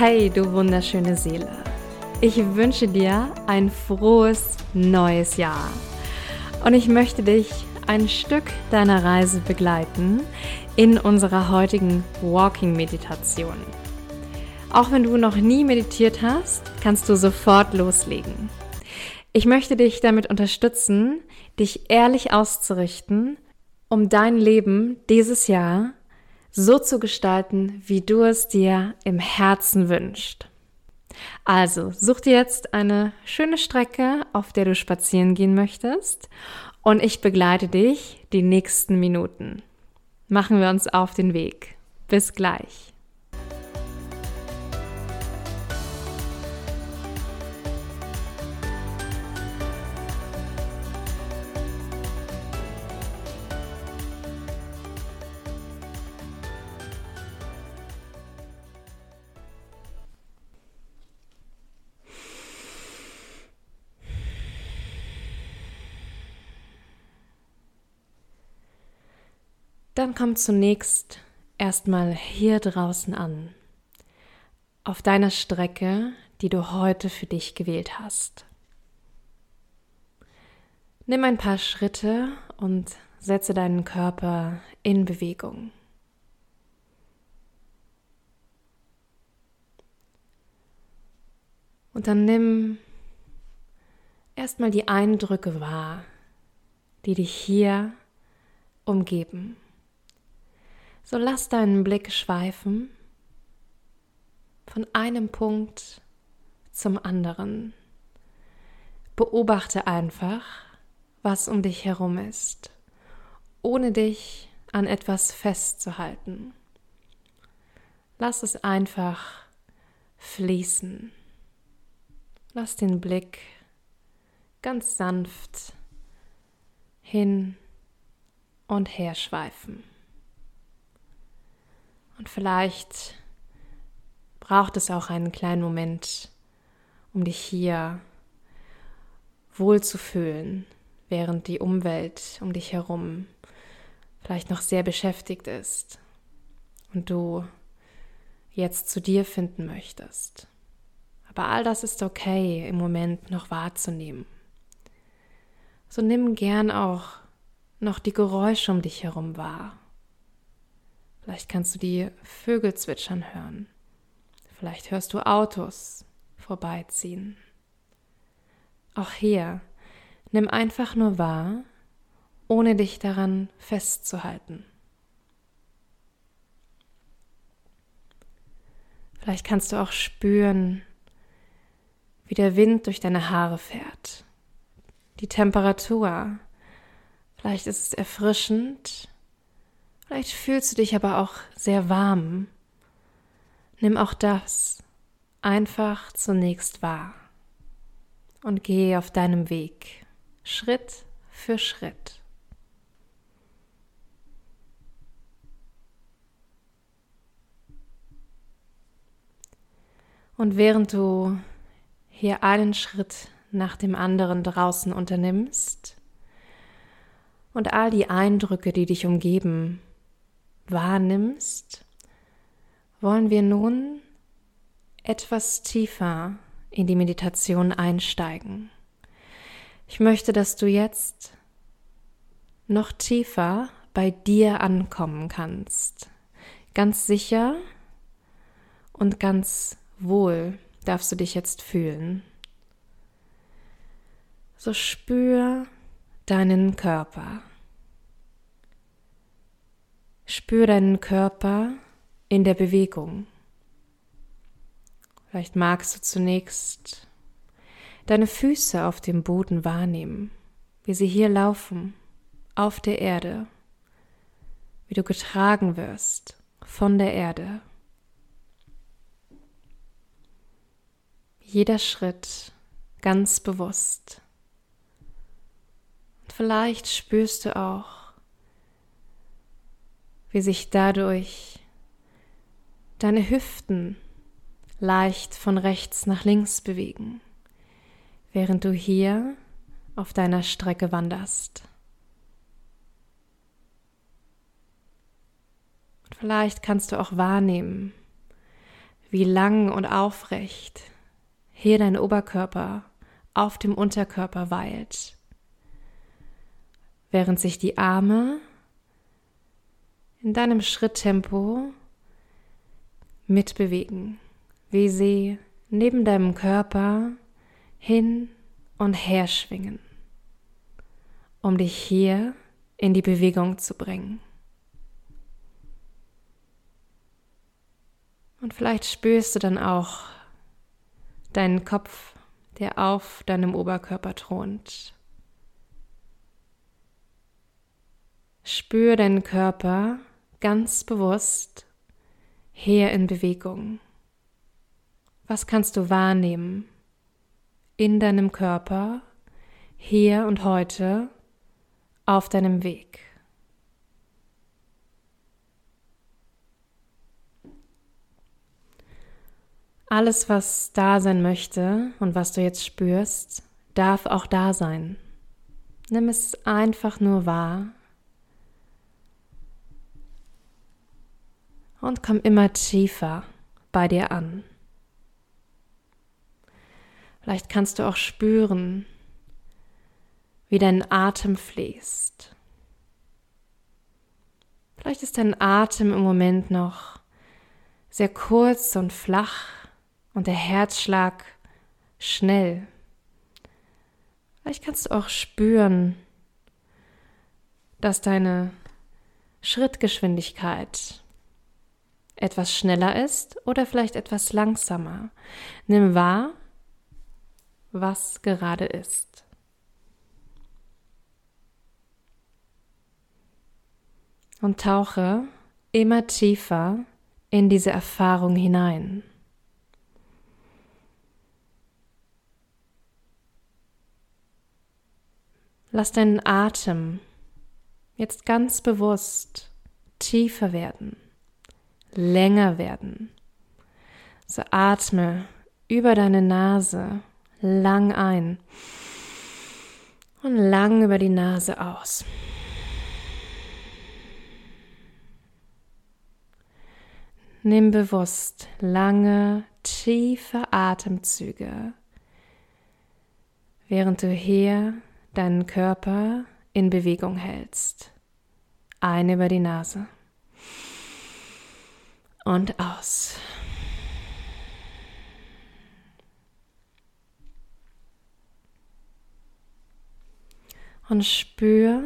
Hey, du wunderschöne Seele. Ich wünsche dir ein frohes neues Jahr. Und ich möchte dich ein Stück deiner Reise begleiten in unserer heutigen Walking-Meditation. Auch wenn du noch nie meditiert hast, kannst du sofort loslegen. Ich möchte dich damit unterstützen, dich ehrlich auszurichten, um dein Leben dieses Jahr so zu gestalten, wie du es dir im Herzen wünschst. Also, such dir jetzt eine schöne Strecke, auf der du spazieren gehen möchtest und ich begleite dich die nächsten Minuten. Machen wir uns auf den Weg. Bis gleich. Dann komm zunächst erstmal hier draußen an, auf deiner Strecke, die du heute für dich gewählt hast. Nimm ein paar Schritte und setze deinen Körper in Bewegung. Und dann nimm erstmal die Eindrücke wahr, die dich hier umgeben. So lass deinen Blick schweifen von einem Punkt zum anderen. Beobachte einfach, was um dich herum ist, ohne dich an etwas festzuhalten. Lass es einfach fließen. Lass den Blick ganz sanft hin und her schweifen. Und vielleicht braucht es auch einen kleinen Moment, um dich hier wohlzufühlen, während die Umwelt um dich herum vielleicht noch sehr beschäftigt ist und du jetzt zu dir finden möchtest. Aber all das ist okay im Moment noch wahrzunehmen. So nimm gern auch noch die Geräusche um dich herum wahr. Vielleicht kannst du die Vögel zwitschern hören. Vielleicht hörst du Autos vorbeiziehen. Auch hier, nimm einfach nur wahr, ohne dich daran festzuhalten. Vielleicht kannst du auch spüren, wie der Wind durch deine Haare fährt, die Temperatur. Vielleicht ist es erfrischend Vielleicht fühlst du dich aber auch sehr warm. Nimm auch das einfach zunächst wahr und gehe auf deinem Weg, Schritt für Schritt. Und während du hier einen Schritt nach dem anderen draußen unternimmst und all die Eindrücke, die dich umgeben, wahrnimmst, wollen wir nun etwas tiefer in die Meditation einsteigen. Ich möchte, dass du jetzt noch tiefer bei dir ankommen kannst. Ganz sicher und ganz wohl darfst du dich jetzt fühlen. So spür deinen Körper. Spür deinen Körper in der Bewegung. Vielleicht magst du zunächst deine Füße auf dem Boden wahrnehmen, wie sie hier laufen, auf der Erde, wie du getragen wirst von der Erde. Jeder Schritt ganz bewusst. Und vielleicht spürst du auch, wie sich dadurch deine Hüften leicht von rechts nach links bewegen, während du hier auf deiner Strecke wanderst. Und vielleicht kannst du auch wahrnehmen, wie lang und aufrecht hier dein Oberkörper auf dem Unterkörper weilt, während sich die Arme in deinem Schritttempo mitbewegen, wie sie neben deinem Körper hin und her schwingen, um dich hier in die Bewegung zu bringen. Und vielleicht spürst du dann auch deinen Kopf, der auf deinem Oberkörper thront. Spür deinen Körper ganz bewusst hier in Bewegung. Was kannst du wahrnehmen in deinem Körper, hier und heute, auf deinem Weg? Alles, was da sein möchte und was du jetzt spürst, darf auch da sein. Nimm es einfach nur wahr und komm immer tiefer bei dir an. Vielleicht kannst du auch spüren, wie dein Atem fließt. Vielleicht ist dein Atem im Moment noch sehr kurz und flach und der Herzschlag schnell. Vielleicht kannst du auch spüren, dass deine Schrittgeschwindigkeit etwas schneller ist oder vielleicht etwas langsamer. Nimm wahr, was gerade ist. Und tauche immer tiefer in diese Erfahrung hinein. Lass deinen Atem jetzt ganz bewusst tiefer werden länger werden. So atme über deine Nase lang ein und lang über die Nase aus. Nimm bewusst lange, tiefe Atemzüge, während du hier deinen Körper in Bewegung hältst. Ein über die Nase und aus. Und spür,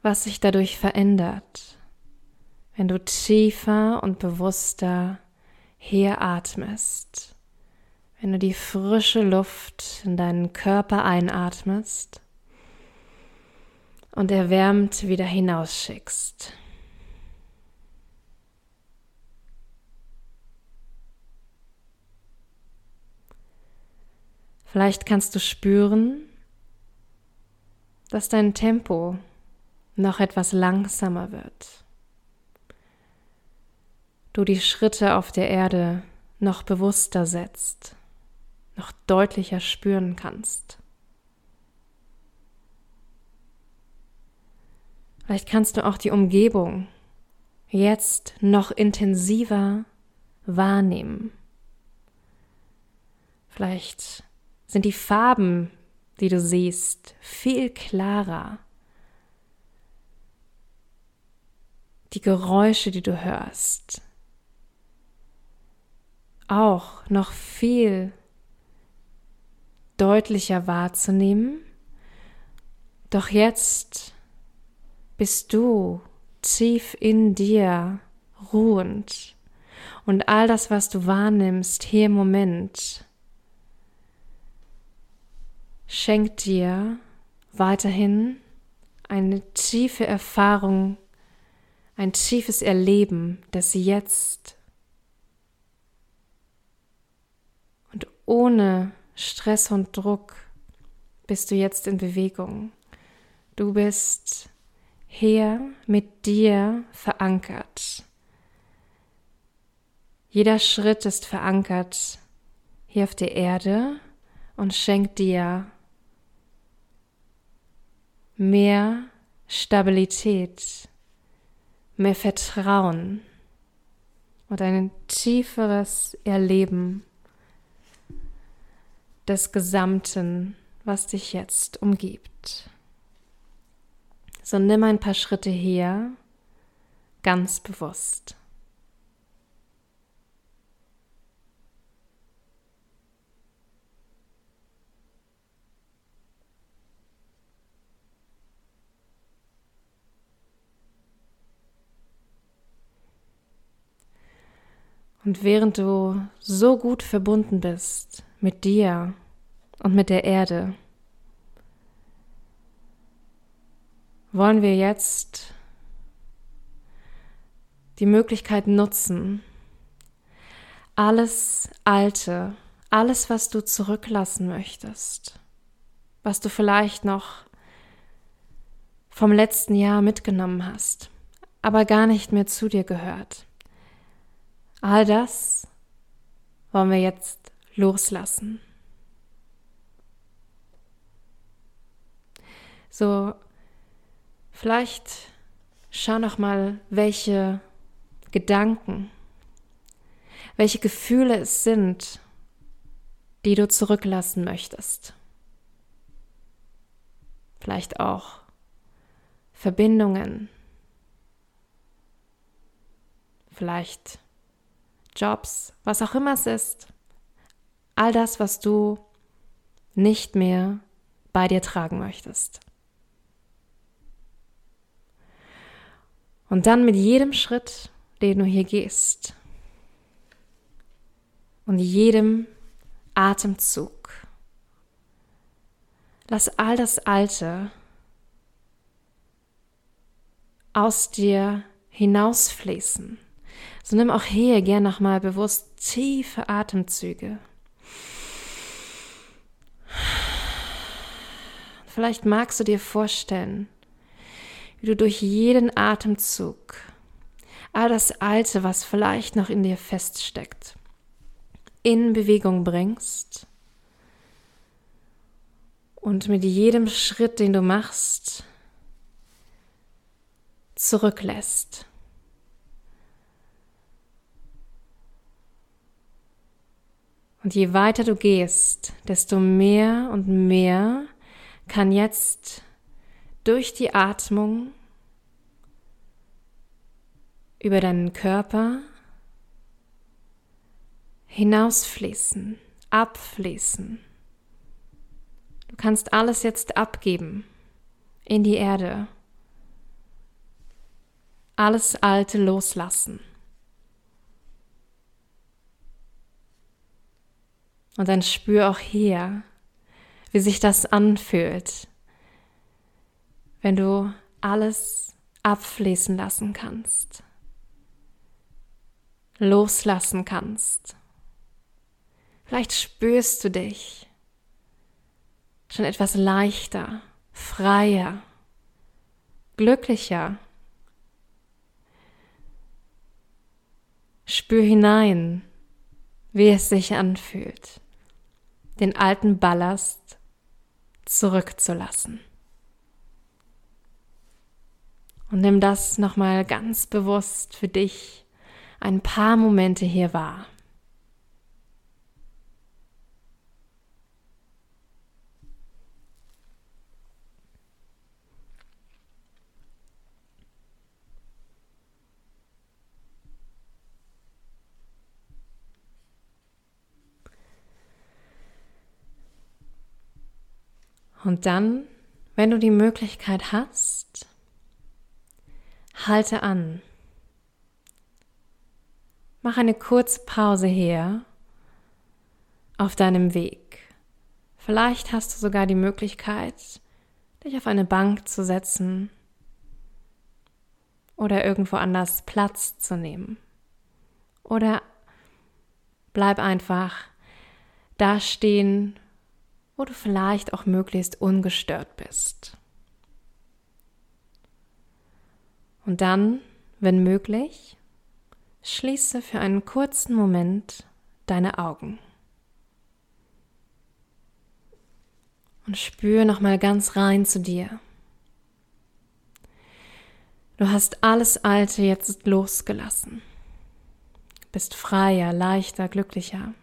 was sich dadurch verändert, wenn du tiefer und bewusster hier atmest, wenn du die frische Luft in deinen Körper einatmest und erwärmt wieder hinausschickst. Vielleicht kannst du spüren, dass dein Tempo noch etwas langsamer wird. Du die Schritte auf der Erde noch bewusster setzt, noch deutlicher spüren kannst. Vielleicht kannst du auch die Umgebung jetzt noch intensiver wahrnehmen. Vielleicht sind die Farben, die du siehst, viel klarer. Die Geräusche, die du hörst, auch noch viel deutlicher wahrzunehmen. Doch jetzt bist du tief in dir ruhend und all das, was du wahrnimmst hier im Moment, schenkt dir weiterhin eine tiefe Erfahrung, ein tiefes Erleben des Jetzt. Und ohne Stress und Druck bist du jetzt in Bewegung. Du bist hier mit dir verankert. Jeder Schritt ist verankert hier auf der Erde und schenkt dir mehr Stabilität, mehr Vertrauen und ein tieferes Erleben des Gesamten, was dich jetzt umgibt. So nimm ein paar Schritte her, ganz bewusst. Und während du so gut verbunden bist mit dir und mit der Erde, wollen wir jetzt die Möglichkeit nutzen, alles Alte, alles, was du zurücklassen möchtest, was du vielleicht noch vom letzten Jahr mitgenommen hast, aber gar nicht mehr zu dir gehört. All das wollen wir jetzt loslassen. So, vielleicht schau noch mal, welche Gedanken, welche Gefühle es sind, die du zurücklassen möchtest. Vielleicht auch Verbindungen, vielleicht Jobs, was auch immer es ist. All das, was du nicht mehr bei dir tragen möchtest. Und dann mit jedem Schritt, den du hier gehst und jedem Atemzug, lass all das Alte aus dir hinausfließen. So nimm auch hier gern nochmal bewusst tiefe Atemzüge. Vielleicht magst du dir vorstellen, wie du durch jeden Atemzug all das Alte, was vielleicht noch in dir feststeckt, in Bewegung bringst und mit jedem Schritt, den du machst, zurücklässt. Und je weiter du gehst, desto mehr und mehr kann jetzt durch die Atmung über deinen Körper hinausfließen, abfließen. Du kannst alles jetzt abgeben in die Erde, alles Alte loslassen. Und dann spür auch hier, wie sich das anfühlt, wenn du alles abfließen lassen kannst, loslassen kannst. Vielleicht spürst du dich schon etwas leichter, freier, glücklicher. Spür hinein, wie es sich anfühlt den alten Ballast zurückzulassen. Und nimm das nochmal ganz bewusst für dich ein paar Momente hier wahr. Und dann, wenn du die Möglichkeit hast, halte an. Mach eine kurze Pause hier auf deinem Weg. Vielleicht hast du sogar die Möglichkeit, dich auf eine Bank zu setzen oder irgendwo anders Platz zu nehmen. Oder bleib einfach da stehen, wo du vielleicht auch möglichst ungestört bist. Und dann, wenn möglich, schließe für einen kurzen Moment deine Augen. Und spüre nochmal ganz rein zu dir. Du hast alles Alte jetzt losgelassen. bist freier, leichter, glücklicher.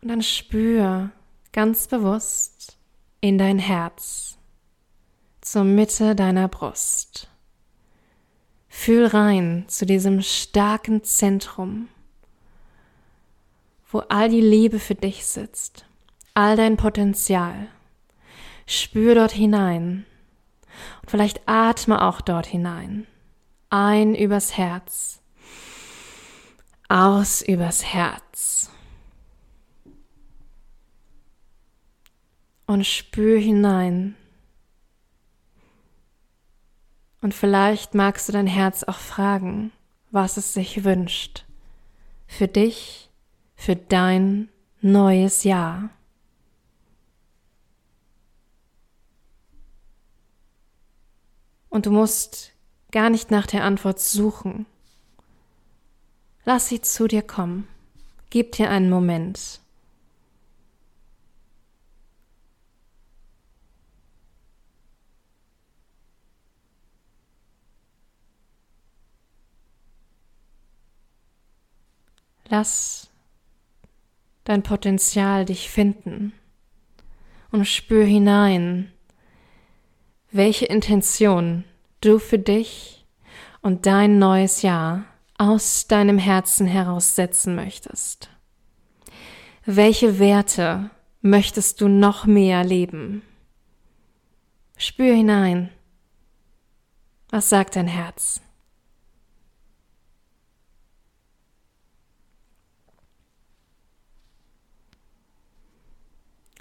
Und dann spür ganz bewusst in dein Herz, zur Mitte deiner Brust. Fühl rein zu diesem starken Zentrum, wo all die Liebe für dich sitzt, all dein Potenzial. Spür dort hinein und vielleicht atme auch dort hinein. Ein übers Herz, aus übers Herz. Und spür hinein. Und vielleicht magst du dein Herz auch fragen, was es sich wünscht. Für dich, für dein neues Jahr. Und du musst gar nicht nach der Antwort suchen. Lass sie zu dir kommen. Gib dir einen Moment. Lass dein Potenzial dich finden und spür hinein, welche Intention du für dich und dein neues Jahr aus deinem Herzen heraus setzen möchtest. Welche Werte möchtest du noch mehr leben? Spür hinein. Was sagt dein Herz?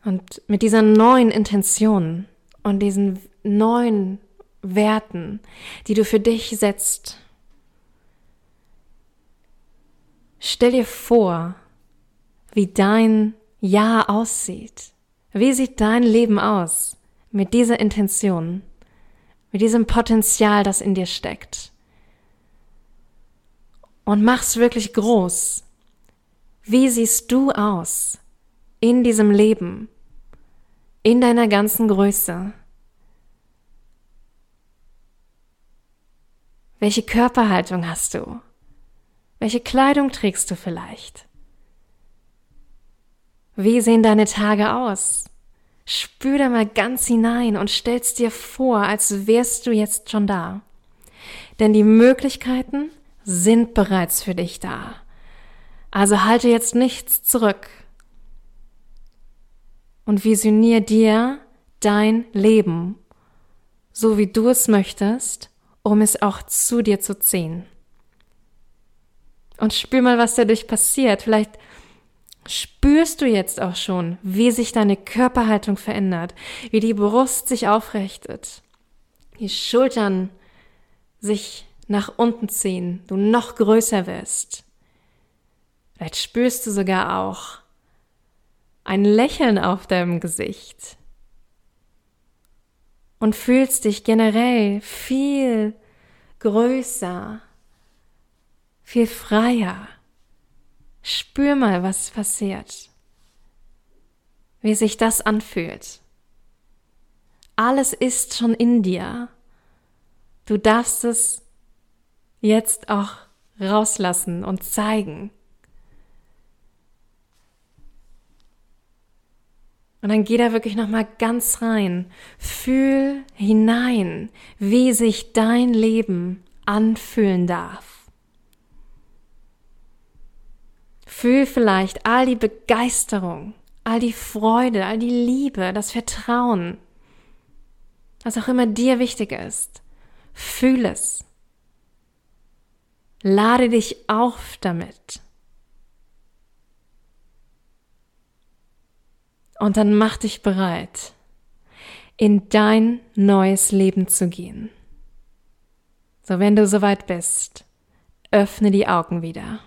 Und mit dieser neuen Intention und diesen neuen Werten, die du für dich setzt. Stell dir vor, wie dein Jahr aussieht. Wie sieht dein Leben aus mit dieser Intention, mit diesem Potenzial, das in dir steckt? Und mach's wirklich groß. Wie siehst du aus in diesem Leben, in deiner ganzen Größe? Welche Körperhaltung hast du? Welche Kleidung trägst du vielleicht? Wie sehen deine Tage aus? Spür da mal ganz hinein und stell's dir vor, als wärst du jetzt schon da. Denn die Möglichkeiten sind bereits für dich da. Also halte jetzt nichts zurück und visionier dir dein Leben, so wie du es möchtest um es auch zu dir zu ziehen. Und spür mal, was dadurch passiert. Vielleicht spürst du jetzt auch schon, wie sich deine Körperhaltung verändert, wie die Brust sich aufrichtet, die Schultern sich nach unten ziehen, du noch größer wirst. Vielleicht spürst du sogar auch ein Lächeln auf deinem Gesicht und fühlst dich generell viel größer, viel freier. Spür mal, was passiert, wie sich das anfühlt. Alles ist schon in dir. Du darfst es jetzt auch rauslassen und zeigen. Und dann geh da wirklich nochmal ganz rein. Fühl hinein, wie sich dein Leben anfühlen darf. Fühl vielleicht all die Begeisterung, all die Freude, all die Liebe, das Vertrauen, was auch immer dir wichtig ist. Fühl es. Lade dich auf damit. Und dann mach dich bereit, in dein neues Leben zu gehen. So, wenn du soweit bist, öffne die Augen wieder.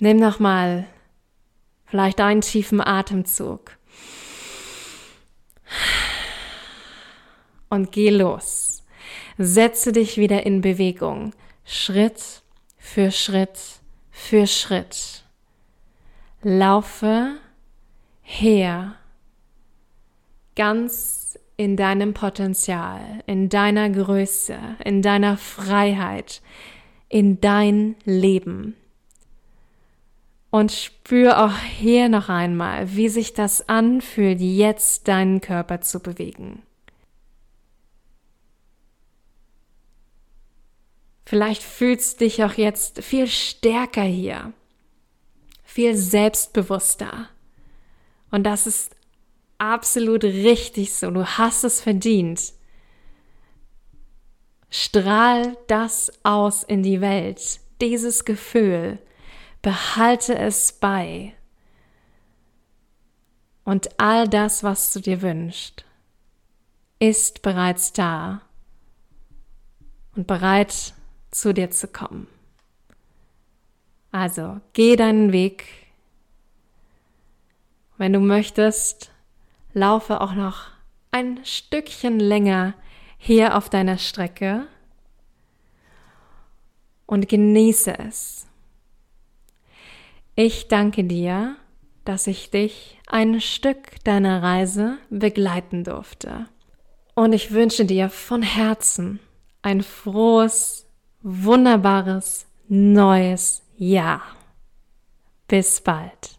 Nimm nochmal vielleicht einen tiefen Atemzug. Und geh los. Setze dich wieder in Bewegung. Schritt für Schritt für Schritt. Laufe her, ganz in deinem Potenzial, in deiner Größe, in deiner Freiheit, in dein Leben. Und spür auch hier noch einmal, wie sich das anfühlt, jetzt deinen Körper zu bewegen. Vielleicht fühlst du dich auch jetzt viel stärker hier, viel selbstbewusster. Und das ist absolut richtig so. Du hast es verdient. Strahl das aus in die Welt, dieses Gefühl. Behalte es bei. Und all das, was du dir wünschst, ist bereits da und bereit zu dir zu kommen. Also geh deinen Weg. Wenn du möchtest, laufe auch noch ein Stückchen länger hier auf deiner Strecke und genieße es. Ich danke dir, dass ich dich ein Stück deiner Reise begleiten durfte. Und ich wünsche dir von Herzen ein frohes, wunderbares neues Jahr. Bis bald.